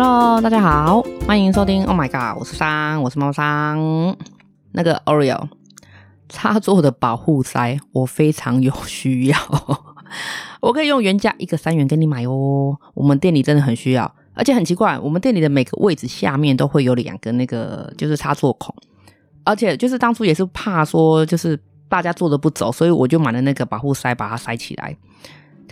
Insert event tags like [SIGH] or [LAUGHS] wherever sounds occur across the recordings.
Hello，大家好，欢迎收听。Oh my god，我是桑，我是猫桑。那个 Oreo 插座的保护塞，我非常有需要。[LAUGHS] 我可以用原价一个三元跟你买哦。我们店里真的很需要，而且很奇怪，我们店里的每个位置下面都会有两个那个就是插座孔，而且就是当初也是怕说就是大家坐着不走，所以我就买了那个保护塞把它塞起来。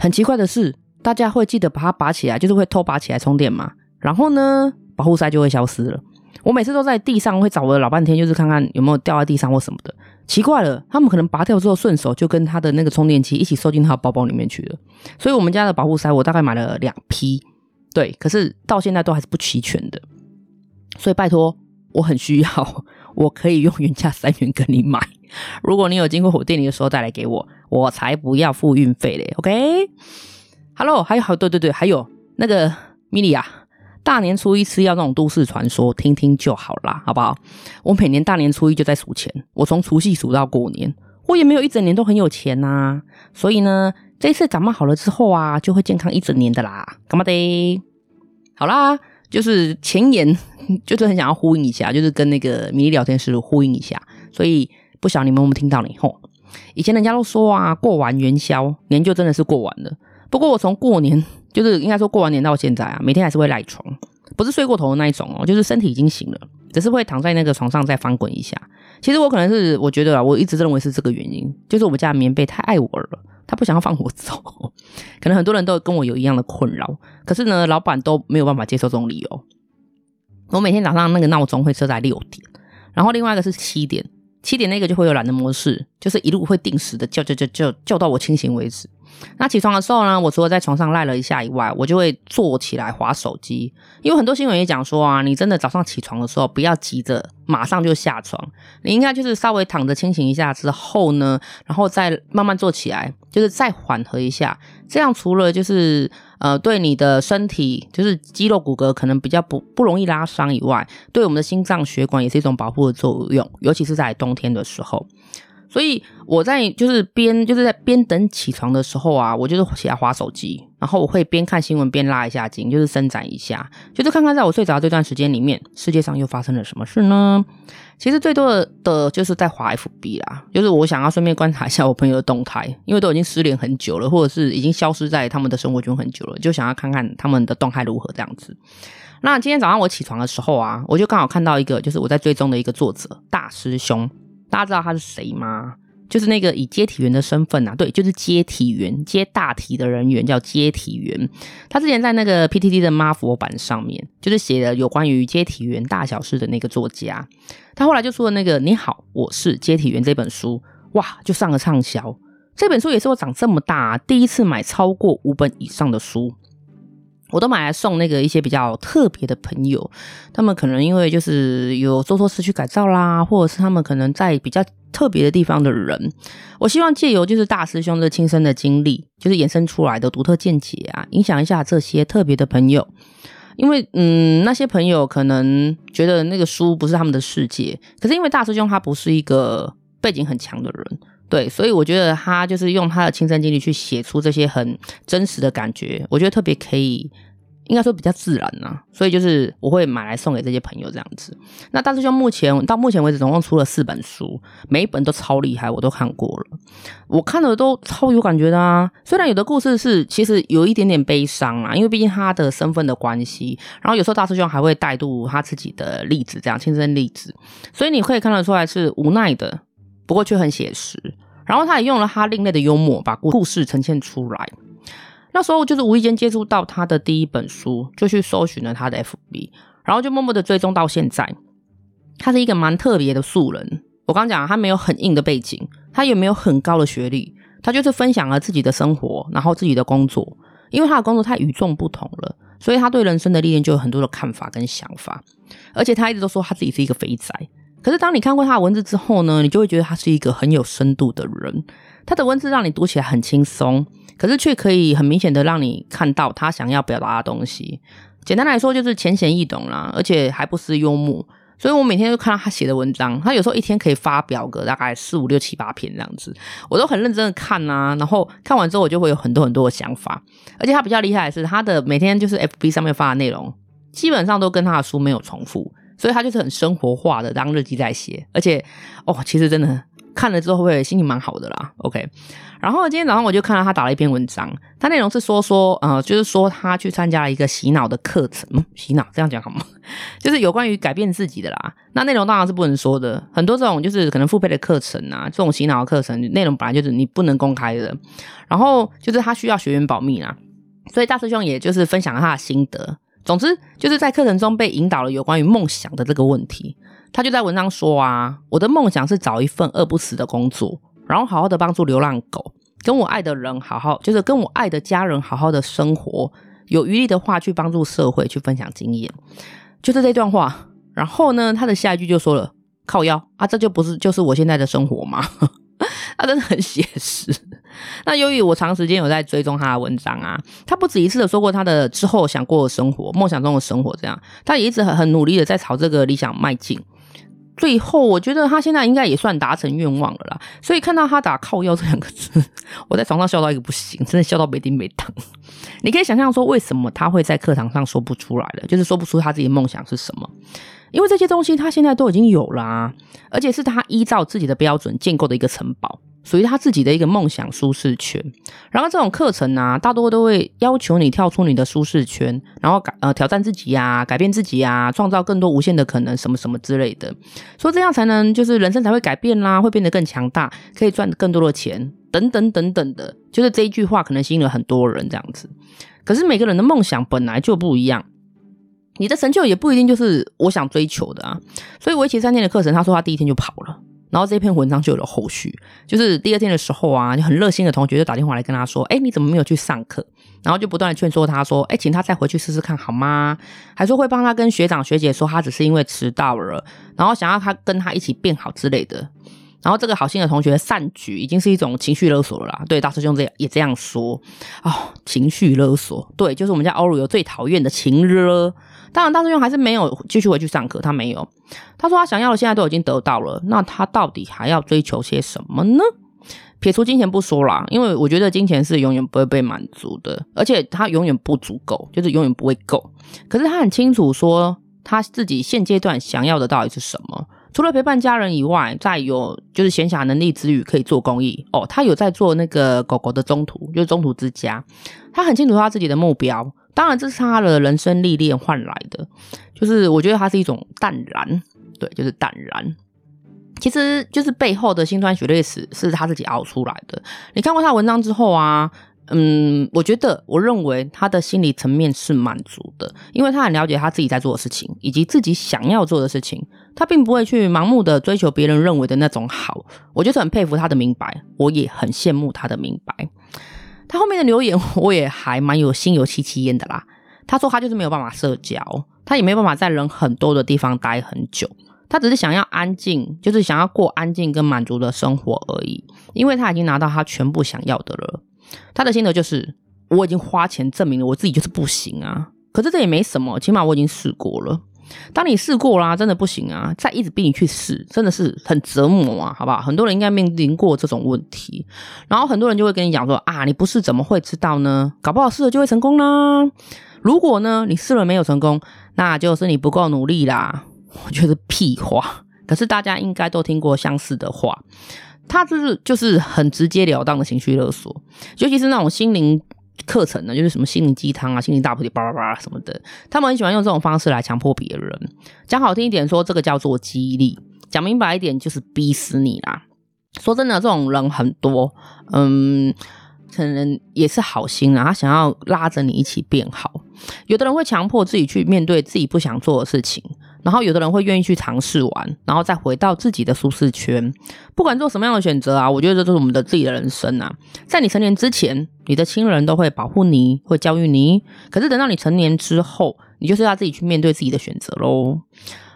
很奇怪的是，大家会记得把它拔起来，就是会偷拔起来充电嘛。然后呢，保护塞就会消失了。我每次都在地上会找了老半天，就是看看有没有掉在地上或什么的。奇怪了，他们可能拔掉之后顺手就跟他的那个充电器一起收进他的包包里面去了。所以我们家的保护塞我大概买了两批，对，可是到现在都还是不齐全的。所以拜托，我很需要，我可以用原价三元跟你买。如果你有经过我店里的时候带来给我，我才不要付运费嘞。OK？Hello，还有好，对对对，还有那个米莉亚。大年初一吃药那种都市传说，听听就好啦，好不好？我每年大年初一就在数钱，我从除夕数到过年，我也没有一整年都很有钱呐、啊。所以呢，这次感冒好了之后啊，就会健康一整年的啦，干嘛的？好啦，就是前言，[LAUGHS] 就是很想要呼应一下，就是跟那个迷你聊天室呼应一下。所以不晓得你们有没有听到呢？吼，以前人家都说啊，过完元宵，年就真的是过完了。不过我从过年。就是应该说过完年到现在啊，每天还是会赖床，不是睡过头的那一种哦，就是身体已经醒了，只是会躺在那个床上再翻滚一下。其实我可能是我觉得啊，我一直认为是这个原因，就是我们家棉被太爱我了，他不想要放我走。可能很多人都跟我有一样的困扰，可是呢，老板都没有办法接受这种理由。我每天早上那个闹钟会设在六点，然后另外一个是七点，七点那个就会有懒的模式，就是一路会定时的叫叫叫叫叫到我清醒为止。那起床的时候呢，我除了在床上赖了一下以外，我就会坐起来滑手机。因为很多新闻也讲说啊，你真的早上起床的时候不要急着马上就下床，你应该就是稍微躺着清醒一下之后呢，然后再慢慢坐起来，就是再缓和一下。这样除了就是呃对你的身体就是肌肉骨骼可能比较不不容易拉伤以外，对我们的心脏血管也是一种保护的作用，尤其是在冬天的时候。所以我在就是边就是在边等起床的时候啊，我就是起来滑手机，然后我会边看新闻边拉一下筋，就是伸展一下，就是看看在我睡着这段时间里面，世界上又发生了什么事呢？其实最多的的就是在滑 FB 啦，就是我想要顺便观察一下我朋友的动态，因为都已经失联很久了，或者是已经消失在他们的生活中很久了，就想要看看他们的动态如何这样子。那今天早上我起床的时候啊，我就刚好看到一个，就是我在追踪的一个作者大师兄。大家知道他是谁吗？就是那个以接体员的身份啊，对，就是接体员，接大体的人员叫接体员。他之前在那个 PTT 的妈佛版上面，就是写了有关于接体员大小事的那个作家。他后来就出了那个《你好，我是接体员》这本书，哇，就上了畅销。这本书也是我长这么大第一次买超过五本以上的书。我都买来送那个一些比较特别的朋友，他们可能因为就是有做错事去改造啦，或者是他们可能在比较特别的地方的人，我希望借由就是大师兄的亲身的经历，就是衍生出来的独特见解啊，影响一下这些特别的朋友，因为嗯，那些朋友可能觉得那个书不是他们的世界，可是因为大师兄他不是一个背景很强的人。对，所以我觉得他就是用他的亲身经历去写出这些很真实的感觉，我觉得特别可以，应该说比较自然呐、所以就是我会买来送给这些朋友这样子。那大师兄目前到目前为止总共出了四本书，每一本都超厉害，我都看过了，我看了都超有感觉的啊。虽然有的故事是其实有一点点悲伤啊，因为毕竟他的身份的关系，然后有时候大师兄还会带入他自己的例子，这样亲身例子，所以你可以看得出来是无奈的。不过却很写实，然后他也用了他另类的幽默把故事呈现出来。那时候就是无意间接触到他的第一本书，就去搜寻了他的 FB，然后就默默的追踪到现在。他是一个蛮特别的素人，我刚讲他没有很硬的背景，他也没有很高的学历，他就是分享了自己的生活，然后自己的工作。因为他的工作太与众不同了，所以他对人生的历练就有很多的看法跟想法，而且他一直都说他自己是一个肥宅。可是当你看过他的文字之后呢，你就会觉得他是一个很有深度的人。他的文字让你读起来很轻松，可是却可以很明显的让你看到他想要表达的东西。简单来说就是浅显易懂啦，而且还不失幽默。所以我每天都看到他写的文章，他有时候一天可以发表个大概四五六七八篇这样子，我都很认真的看啊。然后看完之后，我就会有很多很多的想法。而且他比较厉害的是，他的每天就是 FB 上面发的内容。基本上都跟他的书没有重复，所以他就是很生活化的当日记在写，而且哦，其实真的看了之后会心情蛮好的啦。OK。然后今天早上我就看到他打了一篇文章，他内容是说说，呃，就是说他去参加了一个洗脑的课程，[LAUGHS] 洗脑这样讲好吗？[LAUGHS] 就是有关于改变自己的啦。那内容当然是不能说的，很多这种就是可能付费的课程啊，这种洗脑的课程内容本来就是你不能公开的。然后就是他需要学员保密啦，所以大师兄也就是分享了他的心得。总之就是在课程中被引导了有关于梦想的这个问题，他就在文章说啊，我的梦想是找一份饿不死的工作，然后好好的帮助流浪狗。跟我爱的人好好，就是跟我爱的家人好好的生活，有余力的话去帮助社会，去分享经验，就是这段话。然后呢，他的下一句就说了：“靠腰啊，这就不是就是我现在的生活吗？” [LAUGHS] 他真的很写实。那由于我长时间有在追踪他的文章啊，他不止一次的说过他的之后想过的生活，梦想中的生活这样，他也一直很很努力的在朝这个理想迈进。最后，我觉得他现在应该也算达成愿望了啦。所以看到他打“靠腰”这两个字，我在床上笑到一个不行，真的笑到没丁没当。你可以想象说，为什么他会在课堂上说不出来了，就是说不出他自己梦想是什么？因为这些东西他现在都已经有啦，而且是他依照自己的标准建构的一个城堡。属于他自己的一个梦想舒适圈，然后这种课程呢、大多都会要求你跳出你的舒适圈，然后改呃挑战自己呀、啊，改变自己呀、啊，创造更多无限的可能，什么什么之类的，说这样才能就是人生才会改变啦，会变得更强大，可以赚更多的钱，等等等等的，就是这一句话可能吸引了很多人这样子。可是每个人的梦想本来就不一样，你的成就也不一定就是我想追求的啊。所以为期三天的课程，他说他第一天就跑了。然后这篇文章就有了后续，就是第二天的时候啊，就很热心的同学就打电话来跟他说：“哎，你怎么没有去上课？”然后就不断的劝说他说：“哎，请他再回去试试看好吗？”还说会帮他跟学长学姐说，他只是因为迟到了，然后想要他跟他一起变好之类的。然后这个好心的同学善举已经是一种情绪勒索了啦。对，大师兄这样也这样说哦，情绪勒索，对，就是我们家欧鲁有最讨厌的情勒。当然，大师兄还是没有继续回去上课，他没有。他说他想要的现在都已经得到了，那他到底还要追求些什么呢？撇除金钱不说啦，因为我觉得金钱是永远不会被满足的，而且他永远不足够，就是永远不会够。可是他很清楚说，他自己现阶段想要的到底是什么？除了陪伴家人以外，再有就是闲暇能力之余可以做公益哦。他有在做那个狗狗的中途，就是中途之家。他很清楚他自己的目标。当然，这是他的人生历练换来的，就是我觉得他是一种淡然，对，就是淡然。其实就是背后的辛酸血泪史是他自己熬出来的。你看过他文章之后啊，嗯，我觉得，我认为他的心理层面是满足的，因为他很了解他自己在做的事情，以及自己想要做的事情，他并不会去盲目的追求别人认为的那种好。我就是很佩服他的明白，我也很羡慕他的明白。他后面的留言我也还蛮有心有戚戚焉的啦。他说他就是没有办法社交，他也没有办法在人很多的地方待很久，他只是想要安静，就是想要过安静跟满足的生活而已。因为他已经拿到他全部想要的了。他的心得就是我已经花钱证明了我自己就是不行啊，可是这也没什么，起码我已经试过了。当你试过啦、真的不行啊，再一直逼你去试，真的是很折磨啊，好不好？很多人应该面临过这种问题，然后很多人就会跟你讲说啊，你不试怎么会知道呢？搞不好试了就会成功啦。如果呢，你试了没有成功，那就是你不够努力啦。我觉得屁话，可是大家应该都听过相似的话，他就是就是很直截了当的情绪勒索，尤其是那种心灵。课程呢，就是什么心灵鸡汤啊、心灵大补帖、叭叭叭什么的，他们很喜欢用这种方式来强迫别人。讲好听一点说，这个叫做激励；讲明白一点，就是逼死你啦。说真的，这种人很多，嗯，可能也是好心啊，他想要拉着你一起变好。有的人会强迫自己去面对自己不想做的事情。然后有的人会愿意去尝试玩，然后再回到自己的舒适圈。不管做什么样的选择啊，我觉得这都是我们的自己的人生啊。在你成年之前，你的亲人都会保护你，会教育你。可是等到你成年之后，你就是要自己去面对自己的选择喽。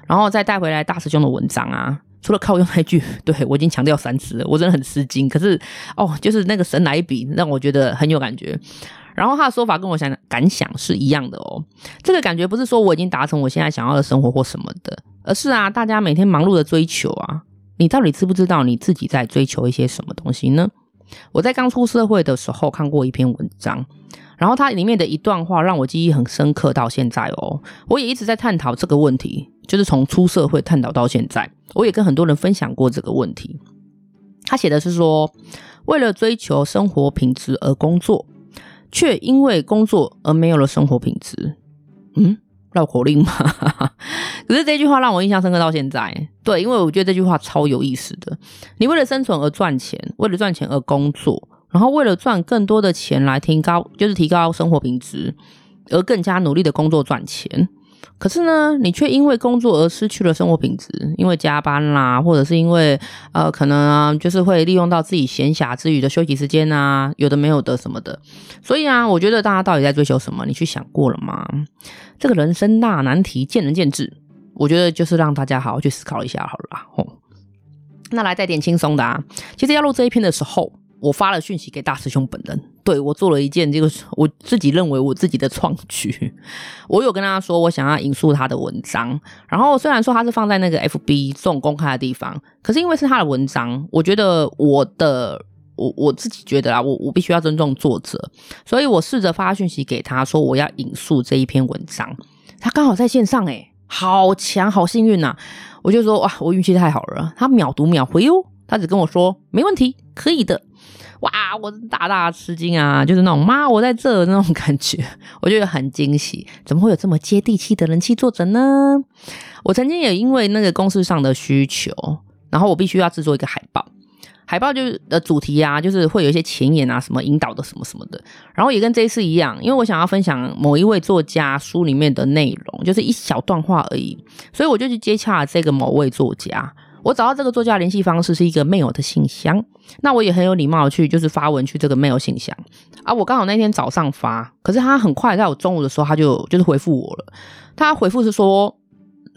然后再带回来大师兄的文章啊，除了靠用那句，[LAUGHS] 对，我已经强调三次了，我真的很吃惊。可是哦，就是那个神来一笔，让我觉得很有感觉。然后他的说法跟我想感想是一样的哦。这个感觉不是说我已经达成我现在想要的生活或什么的，而是啊，大家每天忙碌的追求啊，你到底知不知道你自己在追求一些什么东西呢？我在刚出社会的时候看过一篇文章，然后它里面的一段话让我记忆很深刻到现在哦。我也一直在探讨这个问题，就是从出社会探讨到现在，我也跟很多人分享过这个问题。他写的是说，为了追求生活品质而工作，却因为工作而没有了生活品质。嗯。绕口令嘛，[LAUGHS] 可是这句话让我印象深刻到现在。对，因为我觉得这句话超有意思的。你为了生存而赚钱，为了赚钱而工作，然后为了赚更多的钱来提高，就是提高生活品质，而更加努力的工作赚钱。可是呢，你却因为工作而失去了生活品质，因为加班啦，或者是因为呃，可能啊，就是会利用到自己闲暇之余的休息时间啊，有的没有的什么的。所以啊，我觉得大家到底在追求什么？你去想过了吗？这个人生大难题，见仁见智。我觉得就是让大家好好去思考一下好了啦。吼，那来带点轻松的啊。其实要录这一篇的时候，我发了讯息给大师兄本人，对，我做了一件这个我自己认为我自己的创举。[LAUGHS] 我有跟他说，我想要引述他的文章。然后虽然说他是放在那个 FB 这种公开的地方，可是因为是他的文章，我觉得我的我我自己觉得啊，我我必须要尊重作者，所以我试着发讯息给他说我要引述这一篇文章。他刚好在线上，诶，好强，好幸运呐！我就说哇，我运气太好了，他秒读秒回哦，他只跟我说没问题，可以的。哇！我大大吃惊啊，就是那种妈，我在这那种感觉，[LAUGHS] 我觉得很惊喜。怎么会有这么接地气的人气作者呢？我曾经也因为那个公司上的需求，然后我必须要制作一个海报。海报就是的主题啊，就是会有一些前言啊，什么引导的什么什么的。然后也跟这一次一样，因为我想要分享某一位作家书里面的内容，就是一小段话而已，所以我就去接洽了这个某位作家。我找到这个作家联系方式是一个 mail 的信箱，那我也很有礼貌去就是发文去这个 mail 信箱。啊，我刚好那天早上发，可是他很快在我中午的时候他就就是回复我了，他回复是说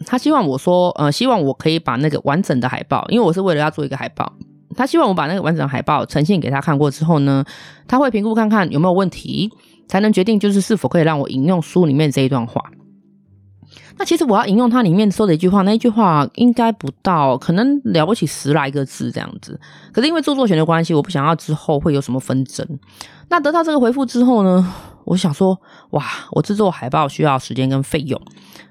他希望我说呃希望我可以把那个完整的海报，因为我是为了要做一个海报，他希望我把那个完整的海报呈现给他看过之后呢，他会评估看看有没有问题，才能决定就是是否可以让我引用书里面这一段话。那其实我要引用它里面说的一句话，那一句话应该不到，可能了不起十来个字这样子。可是因为著作权的关系，我不想要之后会有什么纷争。那得到这个回复之后呢，我想说，哇，我制作海报需要时间跟费用，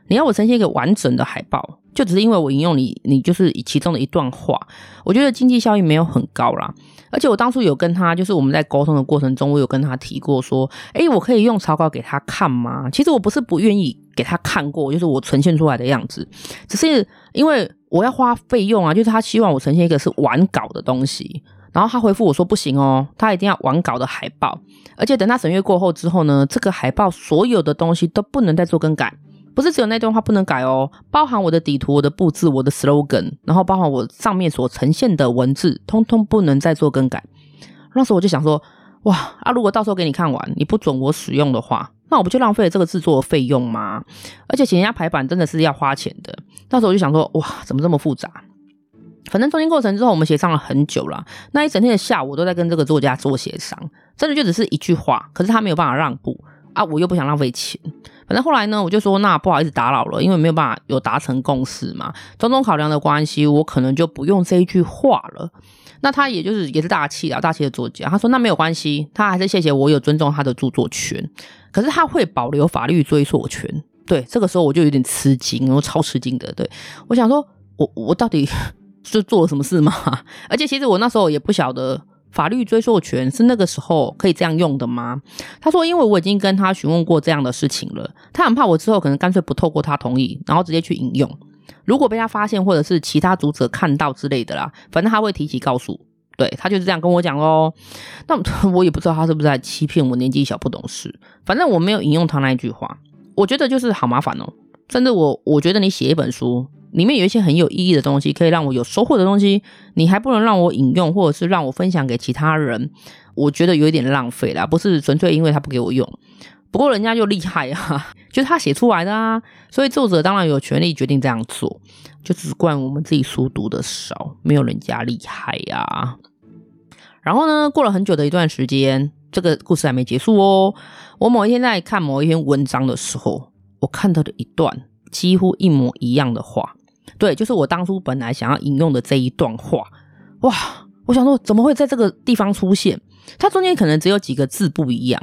你要我呈现一个完整的海报，就只是因为我引用你，你就是其中的一段话，我觉得经济效益没有很高啦。而且我当初有跟他，就是我们在沟通的过程中，我有跟他提过说，诶，我可以用草稿给他看吗？其实我不是不愿意给他看过，就是我呈现出来的样子，只是因为我要花费用啊，就是他希望我呈现一个是完稿的东西，然后他回复我说不行哦，他一定要完稿的海报，而且等他审阅过后之后呢，这个海报所有的东西都不能再做更改。不是只有那段话不能改哦，包含我的底图、我的布置、我的 slogan，然后包含我上面所呈现的文字，通通不能再做更改。那时候我就想说，哇啊！如果到时候给你看完，你不准我使用的话，那我不就浪费了这个制作费用吗？而且请人家排版真的是要花钱的。那时候我就想说，哇，怎么这么复杂？反正中间过程之后，我们协商了很久了。那一整天的下午，我都在跟这个作家做协商，真的就只是一句话，可是他没有办法让步啊，我又不想浪费钱。反正后来呢，我就说那不好意思打扰了，因为没有办法有达成共识嘛，种种考量的关系，我可能就不用这一句话了。那他也就是也是大气啊，大气的作家，他说那没有关系，他还是谢谢我有尊重他的著作权，可是他会保留法律追索权。对，这个时候我就有点吃惊，我超吃惊的。对，我想说我我到底是做了什么事吗？而且其实我那时候也不晓得。法律追溯权是那个时候可以这样用的吗？他说，因为我已经跟他询问过这样的事情了，他很怕我之后可能干脆不透过他同意，然后直接去引用。如果被他发现，或者是其他读者看到之类的啦，反正他会提起告诉。对，他就是这样跟我讲哦。那我也不知道他是不是在欺骗我，年纪小不懂事。反正我没有引用他那一句话，我觉得就是好麻烦哦。真的，我我觉得你写一本书。里面有一些很有意义的东西，可以让我有收获的东西，你还不能让我引用，或者是让我分享给其他人，我觉得有一点浪费啦，不是纯粹因为他不给我用。不过人家就厉害啊，[LAUGHS] 就是他写出来的啊，所以作者当然有权利决定这样做，就只怪我们自己书读的少，没有人家厉害呀、啊。然后呢，过了很久的一段时间，这个故事还没结束哦。我某一天在看某一篇文章的时候，我看到了一段几乎一模一样的话。对，就是我当初本来想要引用的这一段话，哇！我想说，怎么会在这个地方出现？它中间可能只有几个字不一样，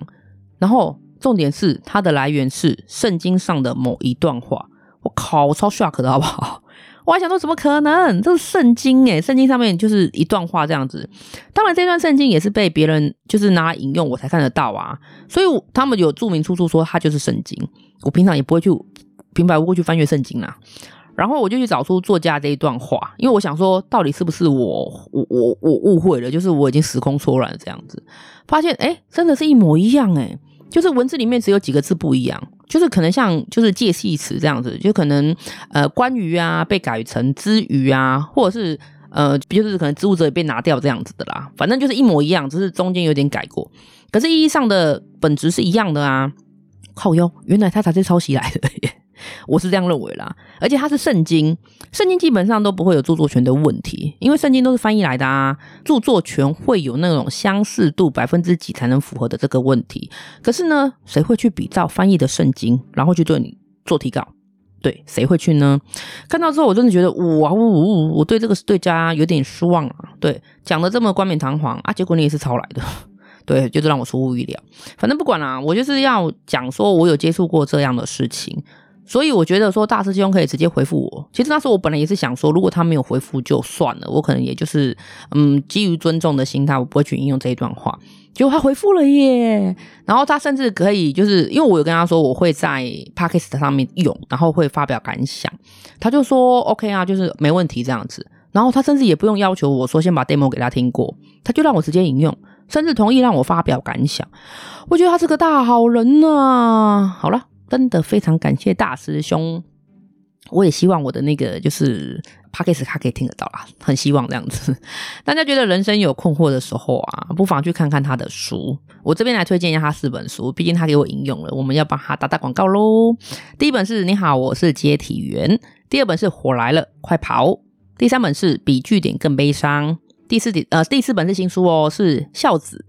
然后重点是它的来源是圣经上的某一段话。我靠，我超 shock 的好不好？[LAUGHS] 我还想说，怎么可能？这是圣经诶，圣经上面就是一段话这样子。当然，这段圣经也是被别人就是拿来引用，我才看得到啊。所以他们有注明出处说它就是圣经。我平常也不会去平白无故去翻阅圣经啦。然后我就去找出作家这一段话，因为我想说，到底是不是我我我我误会了？就是我已经时空错乱了这样子。发现诶，真的是一模一样诶，就是文字里面只有几个字不一样。就是可能像就是介系词这样子，就可能呃关于啊被改成之于啊，或者是呃就是可能之物者也被拿掉这样子的啦，反正就是一模一样，只是中间有点改过，可是意义上的本质是一样的啊。靠哟，原来他才是抄袭来的耶。我是这样认为啦，而且它是圣经，圣经基本上都不会有著作权的问题，因为圣经都是翻译来的啊，著作权会有那种相似度百分之几才能符合的这个问题。可是呢，谁会去比照翻译的圣经，然后去对你做提稿？对，谁会去呢？看到之后，我真的觉得哇呜呜，我对这个对家有点失望啊。对，讲的这么冠冕堂皇啊，结果你也是抄来的，[LAUGHS] 对，就是让我出乎意料。反正不管啦，我就是要讲说我有接触过这样的事情。所以我觉得说大师兄可以直接回复我。其实那时候我本来也是想说，如果他没有回复就算了，我可能也就是嗯基于尊重的心态，我不会去引用这一段话。结果他回复了耶，然后他甚至可以就是因为我有跟他说我会在 Podcast 上面用，然后会发表感想，他就说 OK 啊，就是没问题这样子。然后他甚至也不用要求我说先把 demo 给他听过，他就让我直接引用，甚至同意让我发表感想。我觉得他是个大好人啊。好了。真的非常感谢大师兄，我也希望我的那个就是 Podcast 他可以听得到啦，很希望这样子。[LAUGHS] 大家觉得人生有困惑的时候啊，不妨去看看他的书。我这边来推荐一下他四本书，毕竟他给我引用了，我们要帮他打打广告喽。第一本是你好，我是接体员。第二本是火来了，快跑。第三本是比据点更悲伤。第四点呃，第四本是新书哦，是孝子。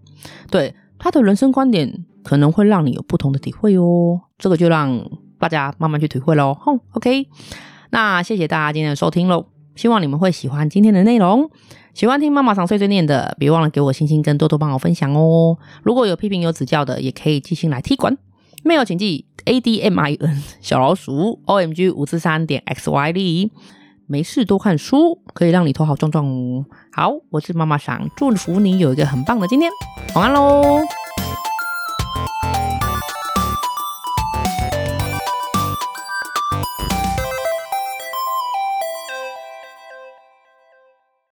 对，他的人生观点。可能会让你有不同的体会哦，这个就让大家慢慢去体会喽。哼，OK，那谢谢大家今天的收听喽，希望你们会喜欢今天的内容。喜欢听妈妈桑碎碎念的，别忘了给我星星跟多多帮我分享哦。如果有批评有指教的，也可以寄信来踢馆。没有请记 ADMIN 小老鼠 OMG 五四三点 XYZ。没事多看书，可以让你头好壮壮哦。好，我是妈妈桑，祝福你有一个很棒的今天，晚安喽。